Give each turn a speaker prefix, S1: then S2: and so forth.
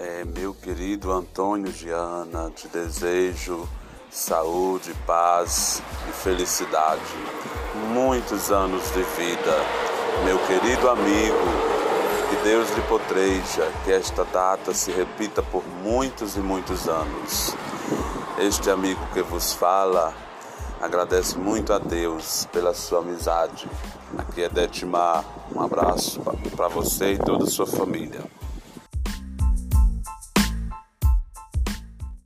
S1: É, meu querido Antônio Diana, te desejo saúde, paz e felicidade. Muitos anos de vida, meu querido amigo. Que Deus lhe potreja, que esta data se repita por muitos e muitos anos. Este amigo que vos fala agradece muito a Deus pela sua amizade. Aqui é Detmar. Um abraço para você e toda a sua família.